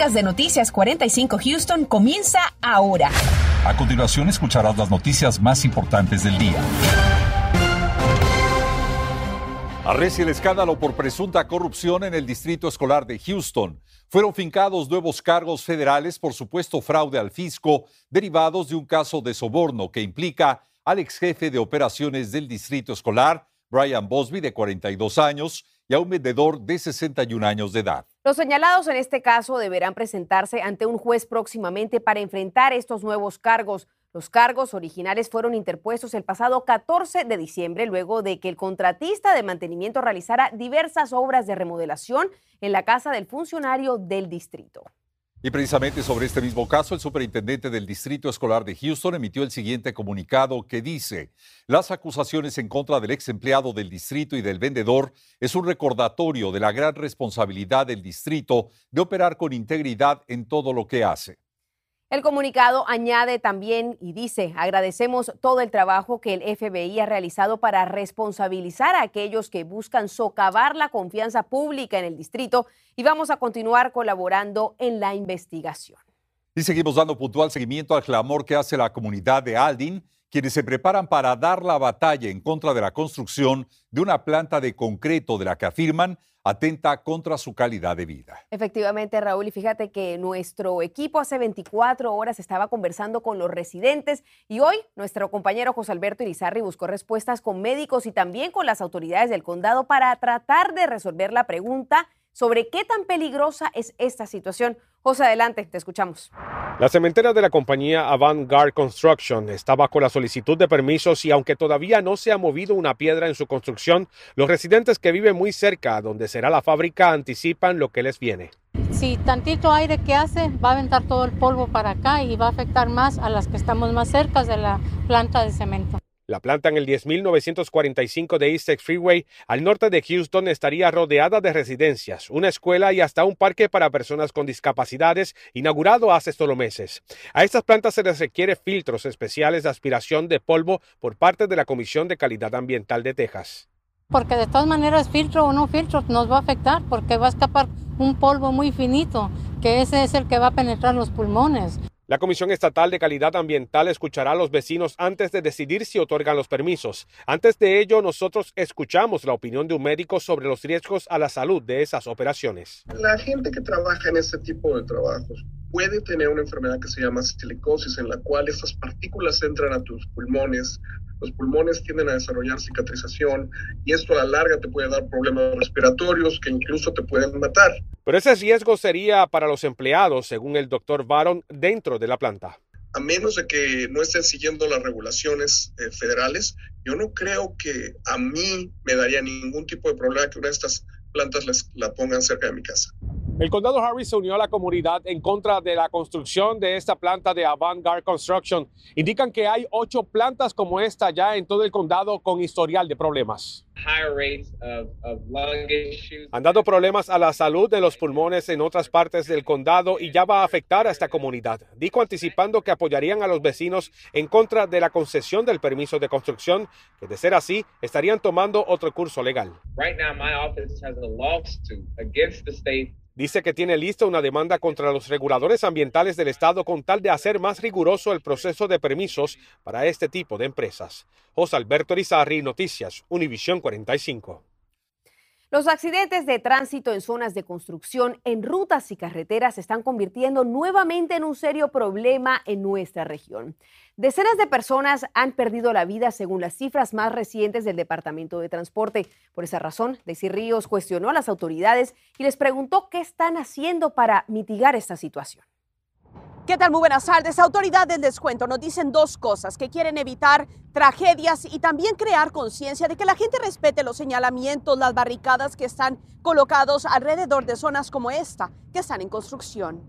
podcast de Noticias 45 Houston comienza ahora. A continuación escucharás las noticias más importantes del día. Arrecia el escándalo por presunta corrupción en el Distrito Escolar de Houston. Fueron fincados nuevos cargos federales por supuesto fraude al fisco derivados de un caso de soborno que implica al ex jefe de operaciones del Distrito Escolar, Brian Bosby, de 42 años, y a un vendedor de 61 años de edad. Los señalados en este caso deberán presentarse ante un juez próximamente para enfrentar estos nuevos cargos. Los cargos originales fueron interpuestos el pasado 14 de diciembre, luego de que el contratista de mantenimiento realizara diversas obras de remodelación en la casa del funcionario del distrito. Y precisamente sobre este mismo caso, el superintendente del Distrito Escolar de Houston emitió el siguiente comunicado que dice, las acusaciones en contra del ex empleado del distrito y del vendedor es un recordatorio de la gran responsabilidad del distrito de operar con integridad en todo lo que hace. El comunicado añade también y dice, agradecemos todo el trabajo que el FBI ha realizado para responsabilizar a aquellos que buscan socavar la confianza pública en el distrito y vamos a continuar colaborando en la investigación. Y seguimos dando puntual seguimiento al clamor que hace la comunidad de Aldin, quienes se preparan para dar la batalla en contra de la construcción de una planta de concreto de la que afirman atenta contra su calidad de vida. Efectivamente, Raúl, y fíjate que nuestro equipo hace 24 horas estaba conversando con los residentes y hoy nuestro compañero José Alberto Irizarri buscó respuestas con médicos y también con las autoridades del condado para tratar de resolver la pregunta sobre qué tan peligrosa es esta situación. José, adelante, te escuchamos. La cementera de la compañía Avant-Garde Construction está bajo la solicitud de permisos y aunque todavía no se ha movido una piedra en su construcción, los residentes que viven muy cerca donde será la fábrica anticipan lo que les viene. Si tantito aire que hace, va a aventar todo el polvo para acá y va a afectar más a las que estamos más cerca de la planta de cemento. La planta en el 10.945 de East Freeway, al norte de Houston, estaría rodeada de residencias, una escuela y hasta un parque para personas con discapacidades, inaugurado hace solo meses. A estas plantas se les requiere filtros especiales de aspiración de polvo por parte de la Comisión de Calidad Ambiental de Texas. Porque de todas maneras, filtro o no filtro, nos va a afectar porque va a escapar un polvo muy finito, que ese es el que va a penetrar los pulmones. La Comisión Estatal de Calidad Ambiental escuchará a los vecinos antes de decidir si otorgan los permisos. Antes de ello, nosotros escuchamos la opinión de un médico sobre los riesgos a la salud de esas operaciones. La gente que trabaja en este tipo de trabajos puede tener una enfermedad que se llama silicosis, en la cual estas partículas entran a tus pulmones, los pulmones tienden a desarrollar cicatrización y esto a la larga te puede dar problemas respiratorios que incluso te pueden matar. Pero ese riesgo sería para los empleados, según el doctor Baron, dentro de la planta. A menos de que no estén siguiendo las regulaciones eh, federales, yo no creo que a mí me daría ningún tipo de problema que una de estas plantas les, la pongan cerca de mi casa. El condado Harris se unió a la comunidad en contra de la construcción de esta planta de Avant-Garde Construction. Indican que hay ocho plantas como esta ya en todo el condado con historial de problemas. Han dado problemas a la salud de los pulmones en otras partes del condado y ya va a afectar a esta comunidad. Dijo anticipando que apoyarían a los vecinos en contra de la concesión del permiso de construcción, que de ser así estarían tomando otro curso legal. Right now, my office has a lawsuit against the state Dice que tiene lista una demanda contra los reguladores ambientales del Estado con tal de hacer más riguroso el proceso de permisos para este tipo de empresas. José Alberto Rizarri, Noticias, Univisión 45. Los accidentes de tránsito en zonas de construcción, en rutas y carreteras se están convirtiendo nuevamente en un serio problema en nuestra región. Decenas de personas han perdido la vida según las cifras más recientes del Departamento de Transporte. Por esa razón, Daisy Ríos cuestionó a las autoridades y les preguntó qué están haciendo para mitigar esta situación. ¿Qué tal? Muy buenas tardes. Autoridad del descuento nos dicen dos cosas, que quieren evitar tragedias y también crear conciencia de que la gente respete los señalamientos, las barricadas que están colocados alrededor de zonas como esta, que están en construcción.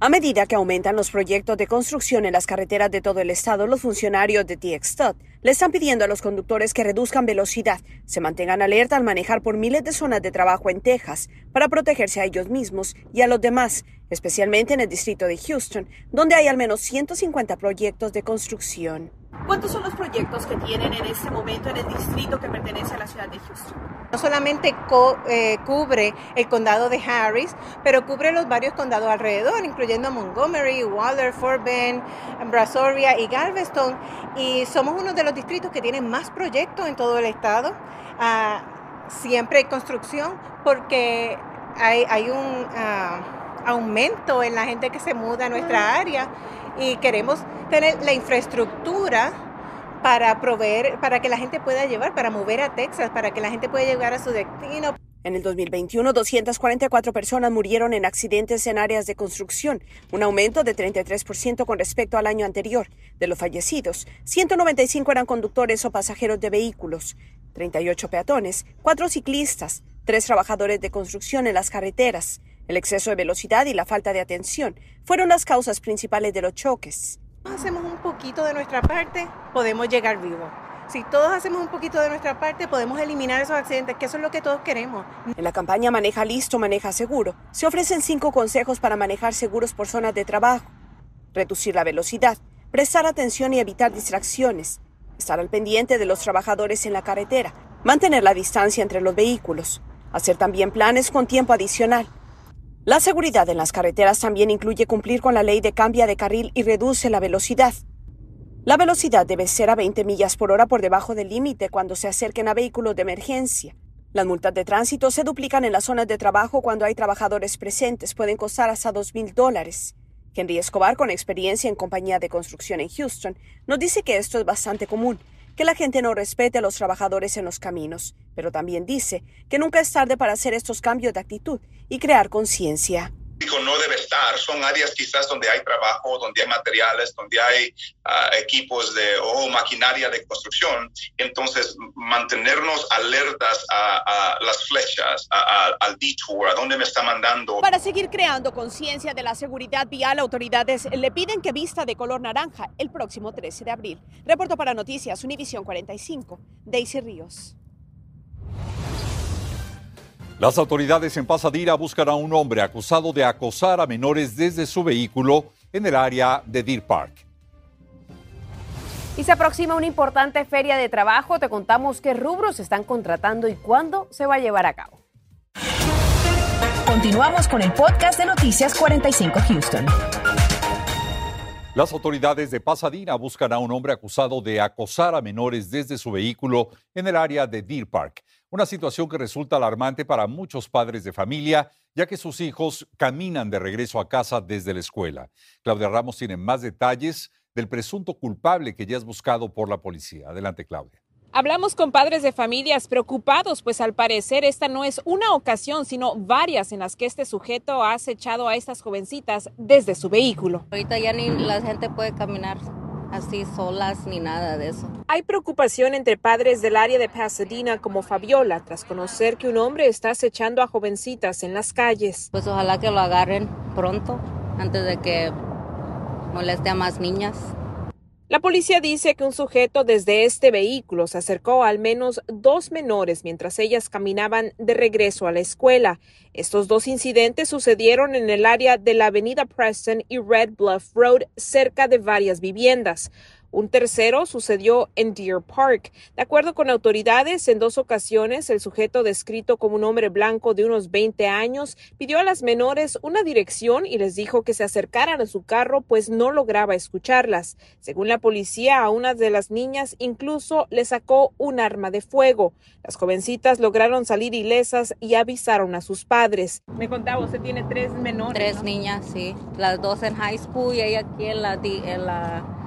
A medida que aumentan los proyectos de construcción en las carreteras de todo el estado, los funcionarios de TXTOT le están pidiendo a los conductores que reduzcan velocidad, se mantengan alerta al manejar por miles de zonas de trabajo en Texas para protegerse a ellos mismos y a los demás, especialmente en el distrito de Houston, donde hay al menos 150 proyectos de construcción. ¿Cuántos son los proyectos que tienen en este momento en el distrito que pertenece a la ciudad de Houston? No solamente eh, cubre el condado de Harris, pero cubre los varios condados alrededor, incluyendo Montgomery, Waller, Fort Bend, Brazoria y Galveston. Y somos uno de los distritos que tienen más proyectos en todo el estado. Ah, siempre hay construcción porque hay, un ah, aumento en la gente que se muda a nuestra área y queremos tener la infraestructura para proveer, para que la gente pueda llevar, para mover a Texas, para que la gente pueda llegar a su destino. En el 2021, 244 personas murieron en accidentes en áreas de construcción, un aumento de 33% con respecto al año anterior. De los fallecidos, 195 eran conductores o pasajeros de vehículos, 38 peatones, 4 ciclistas, 3 trabajadores de construcción en las carreteras. El exceso de velocidad y la falta de atención fueron las causas principales de los choques. Hacemos un poquito de nuestra parte, podemos llegar vivos. Si todos hacemos un poquito de nuestra parte, podemos eliminar esos accidentes, que eso es lo que todos queremos. En la campaña Maneja Listo, Maneja Seguro, se ofrecen cinco consejos para manejar seguros por zonas de trabajo. Reducir la velocidad, prestar atención y evitar distracciones, estar al pendiente de los trabajadores en la carretera, mantener la distancia entre los vehículos, hacer también planes con tiempo adicional, la seguridad en las carreteras también incluye cumplir con la ley de cambia de carril y reduce la velocidad. La velocidad debe ser a 20 millas por hora por debajo del límite cuando se acerquen a vehículos de emergencia. Las multas de tránsito se duplican en las zonas de trabajo cuando hay trabajadores presentes, pueden costar hasta dos mil dólares. Henry Escobar, con experiencia en compañía de construcción en Houston, nos dice que esto es bastante común que la gente no respete a los trabajadores en los caminos, pero también dice que nunca es tarde para hacer estos cambios de actitud y crear conciencia no debe estar. Son áreas quizás donde hay trabajo, donde hay materiales, donde hay ah, equipos de, o maquinaria de construcción. Entonces, mantenernos alertas a, las flechas, al detour, a dónde me está mandando. Para seguir creando conciencia de la seguridad vial, autoridades le piden que vista de color naranja el próximo 13 de abril. Reporto para Noticias Univisión 45, Daisy Ríos. Las autoridades en Pasadena buscan a un hombre acusado de acosar a menores desde su vehículo en el área de Deer Park. Y se aproxima una importante feria de trabajo. Te contamos qué rubros se están contratando y cuándo se va a llevar a cabo. Continuamos con el podcast de Noticias 45 Houston. Las autoridades de Pasadena buscan a un hombre acusado de acosar a menores desde su vehículo en el área de Deer Park. Una situación que resulta alarmante para muchos padres de familia, ya que sus hijos caminan de regreso a casa desde la escuela. Claudia Ramos tiene más detalles del presunto culpable que ya es buscado por la policía. Adelante, Claudia. Hablamos con padres de familias preocupados, pues al parecer esta no es una ocasión, sino varias en las que este sujeto ha acechado a estas jovencitas desde su vehículo. Ahorita ya ni la gente puede caminar así solas ni nada de eso. Hay preocupación entre padres del área de Pasadena como Fabiola tras conocer que un hombre está acechando a jovencitas en las calles. Pues ojalá que lo agarren pronto antes de que moleste a más niñas. La policía dice que un sujeto desde este vehículo se acercó a al menos dos menores mientras ellas caminaban de regreso a la escuela. Estos dos incidentes sucedieron en el área de la avenida Preston y Red Bluff Road, cerca de varias viviendas. Un tercero sucedió en Deer Park. De acuerdo con autoridades, en dos ocasiones el sujeto descrito como un hombre blanco de unos 20 años pidió a las menores una dirección y les dijo que se acercaran a su carro pues no lograba escucharlas. Según la policía, a una de las niñas incluso le sacó un arma de fuego. Las jovencitas lograron salir ilesas y avisaron a sus padres. Me contaba, usted tiene tres menores. Tres niñas, sí. Las dos en high school y ella aquí en la, en la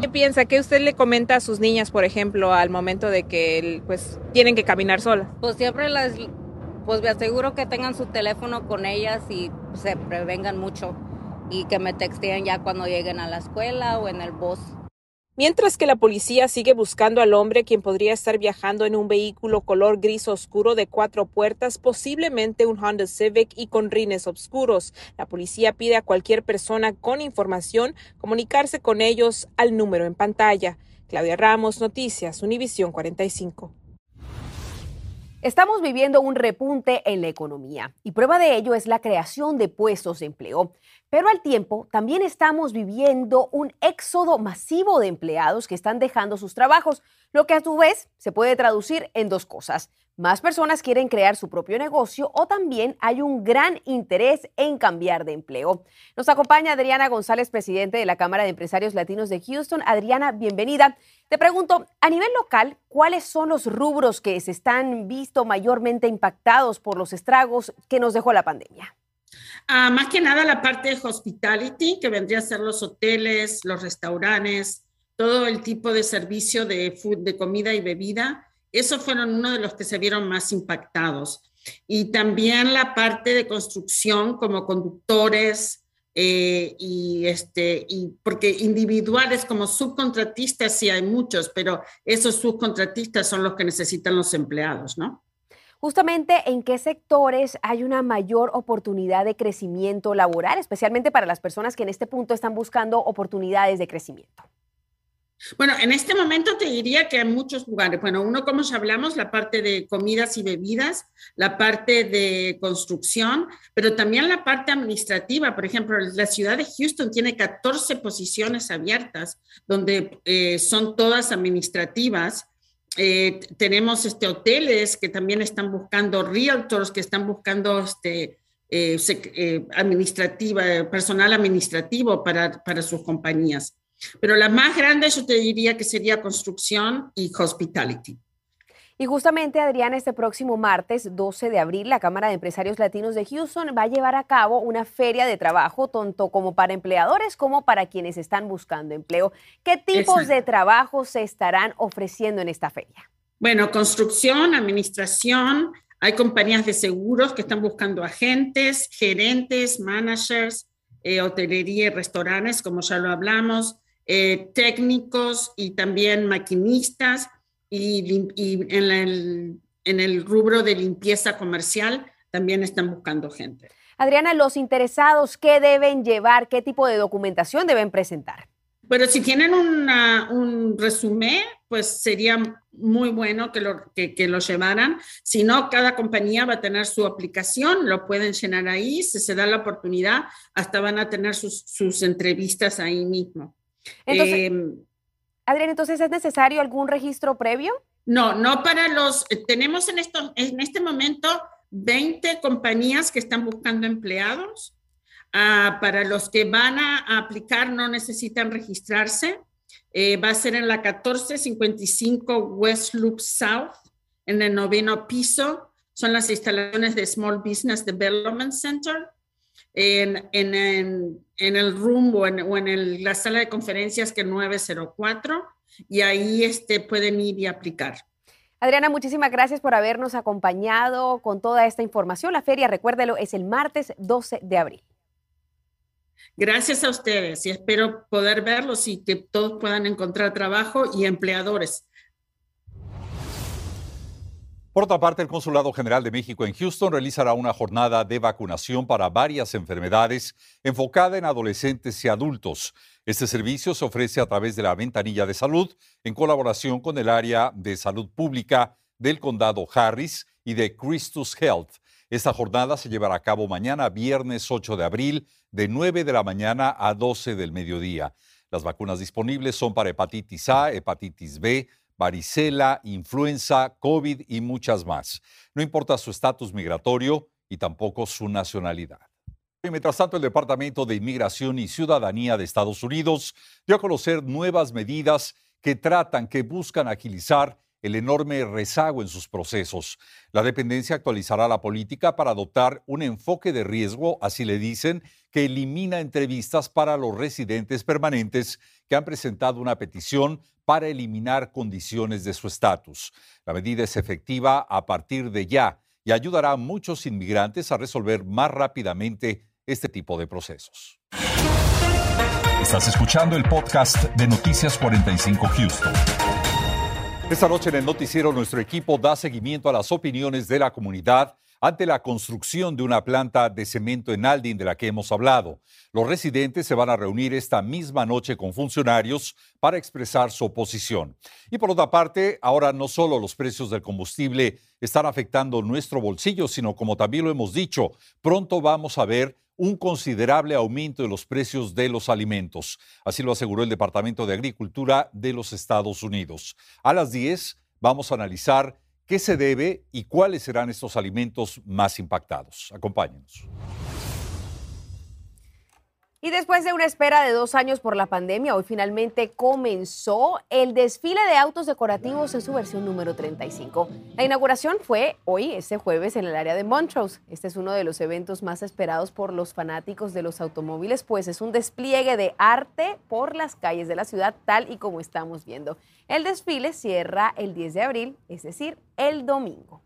¿Qué piensa? ¿Qué usted le comenta a sus niñas, por ejemplo, al momento de que pues tienen que caminar solas? Pues siempre las, pues me aseguro que tengan su teléfono con ellas y se prevengan mucho y que me texten ya cuando lleguen a la escuela o en el bus. Mientras que la policía sigue buscando al hombre quien podría estar viajando en un vehículo color gris oscuro de cuatro puertas, posiblemente un Honda Civic y con rines oscuros. La policía pide a cualquier persona con información comunicarse con ellos al número en pantalla. Claudia Ramos, Noticias, Univisión 45. Estamos viviendo un repunte en la economía y prueba de ello es la creación de puestos de empleo. Pero al tiempo también estamos viviendo un éxodo masivo de empleados que están dejando sus trabajos, lo que a su vez se puede traducir en dos cosas. Más personas quieren crear su propio negocio o también hay un gran interés en cambiar de empleo. Nos acompaña Adriana González, presidente de la Cámara de Empresarios Latinos de Houston. Adriana, bienvenida. Te pregunto, a nivel local, ¿cuáles son los rubros que se están visto mayormente impactados por los estragos que nos dejó la pandemia? Ah, más que nada la parte de hospitality, que vendría a ser los hoteles, los restaurantes, todo el tipo de servicio de, food, de comida y bebida esos fueron uno de los que se vieron más impactados. Y también la parte de construcción como conductores, eh, y este y porque individuales como subcontratistas sí hay muchos, pero esos subcontratistas son los que necesitan los empleados, ¿no? Justamente en qué sectores hay una mayor oportunidad de crecimiento laboral, especialmente para las personas que en este punto están buscando oportunidades de crecimiento. Bueno, en este momento te diría que hay muchos lugares. Bueno, uno, como ya hablamos, la parte de comidas y bebidas, la parte de construcción, pero también la parte administrativa. Por ejemplo, la ciudad de Houston tiene 14 posiciones abiertas, donde eh, son todas administrativas. Eh, tenemos este, hoteles que también están buscando realtors, que están buscando este, eh, administrativa, personal administrativo para, para sus compañías. Pero la más grande yo te diría que sería construcción y hospitality. Y justamente, Adriana, este próximo martes 12 de abril, la Cámara de Empresarios Latinos de Houston va a llevar a cabo una feria de trabajo, tanto como para empleadores como para quienes están buscando empleo. ¿Qué tipos de trabajo se estarán ofreciendo en esta feria? Bueno, construcción, administración, hay compañías de seguros que están buscando agentes, gerentes, managers, eh, hotelería y restaurantes, como ya lo hablamos, eh, técnicos y también maquinistas y, en, el, en el rubro de limpieza comercial también están buscando gente. Adriana, los interesados, ¿qué deben llevar? ¿Qué tipo de documentación deben presentar? Pero si tienen un resumen, pues sería muy bueno que lo, que, que lo llevaran. Si no, cada compañía va a tener su aplicación, lo pueden llenar ahí, si se da la oportunidad, hasta van a tener sus, sus entrevistas ahí mismo. Entonces, em, Adrián, entonces es necesario algún registro previo? No, no para los, eh, tenemos en, esto, en este momento 20 compañías que están buscando empleados. Ah, para los que van a, aplicar no necesitan registrarse. Eh, va a ser en la 1455 West Loop South, en el noveno piso. Son las instalaciones de Small Business Development Center en, en, en, el room o en, en la sala de conferencias que 904 y ahí este, pueden ir y aplicar. Adriana, muchísimas gracias por habernos acompañado con toda esta información. La feria, recuérdelo, es el martes 12 de abril. Gracias a ustedes y espero poder verlos y que todos puedan encontrar trabajo y empleadores. Por otra parte, el Consulado General de México en Houston realizará una jornada de vacunación para varias enfermedades enfocada en adolescentes y adultos. Este servicio se ofrece a través de la ventanilla de salud en colaboración con el área de salud pública del condado Harris y de Christus Health. Esta jornada se llevará a cabo mañana, viernes 8 de abril, de 9 de la mañana a 12 del mediodía. Las vacunas disponibles son para hepatitis A, hepatitis B, varicela, influenza, COVID y muchas más. No importa su estatus migratorio y tampoco su nacionalidad. Y mientras tanto, el Departamento de Inmigración y Ciudadanía de Estados Unidos dio a conocer nuevas medidas que tratan, que buscan agilizar el enorme rezago en sus procesos. La dependencia actualizará la política para adoptar un enfoque de riesgo, así le dicen, que elimina entrevistas para los residentes permanentes que han presentado una petición para eliminar condiciones de su estatus. La medida es efectiva a partir de ya y ayudará a muchos inmigrantes a resolver más rápidamente este tipo de procesos. Estás escuchando el podcast de Noticias 45 Houston. Esta noche en el noticiero nuestro equipo da seguimiento a las opiniones de la comunidad ante la construcción de una planta de cemento en Aldin de la que hemos hablado. Los residentes se van a reunir esta misma noche con funcionarios para expresar su oposición. Y por otra parte, ahora no solo los precios del combustible están afectando nuestro bolsillo, sino como también lo hemos dicho, pronto vamos a ver un considerable aumento de los precios de los alimentos. Así lo aseguró el Departamento de Agricultura de los Estados Unidos. A las 10 vamos a analizar qué se debe y cuáles serán estos alimentos más impactados. Acompáñenos. Y después de una espera de dos años por la pandemia, hoy finalmente comenzó el desfile de autos decorativos en su versión número 35. La inauguración fue hoy, este jueves, en el área de Montrose. Este es uno de los eventos más esperados por los fanáticos de los automóviles, pues es un despliegue de arte por las calles de la ciudad, tal y como estamos viendo. El desfile cierra el 10 de abril, es decir, el domingo.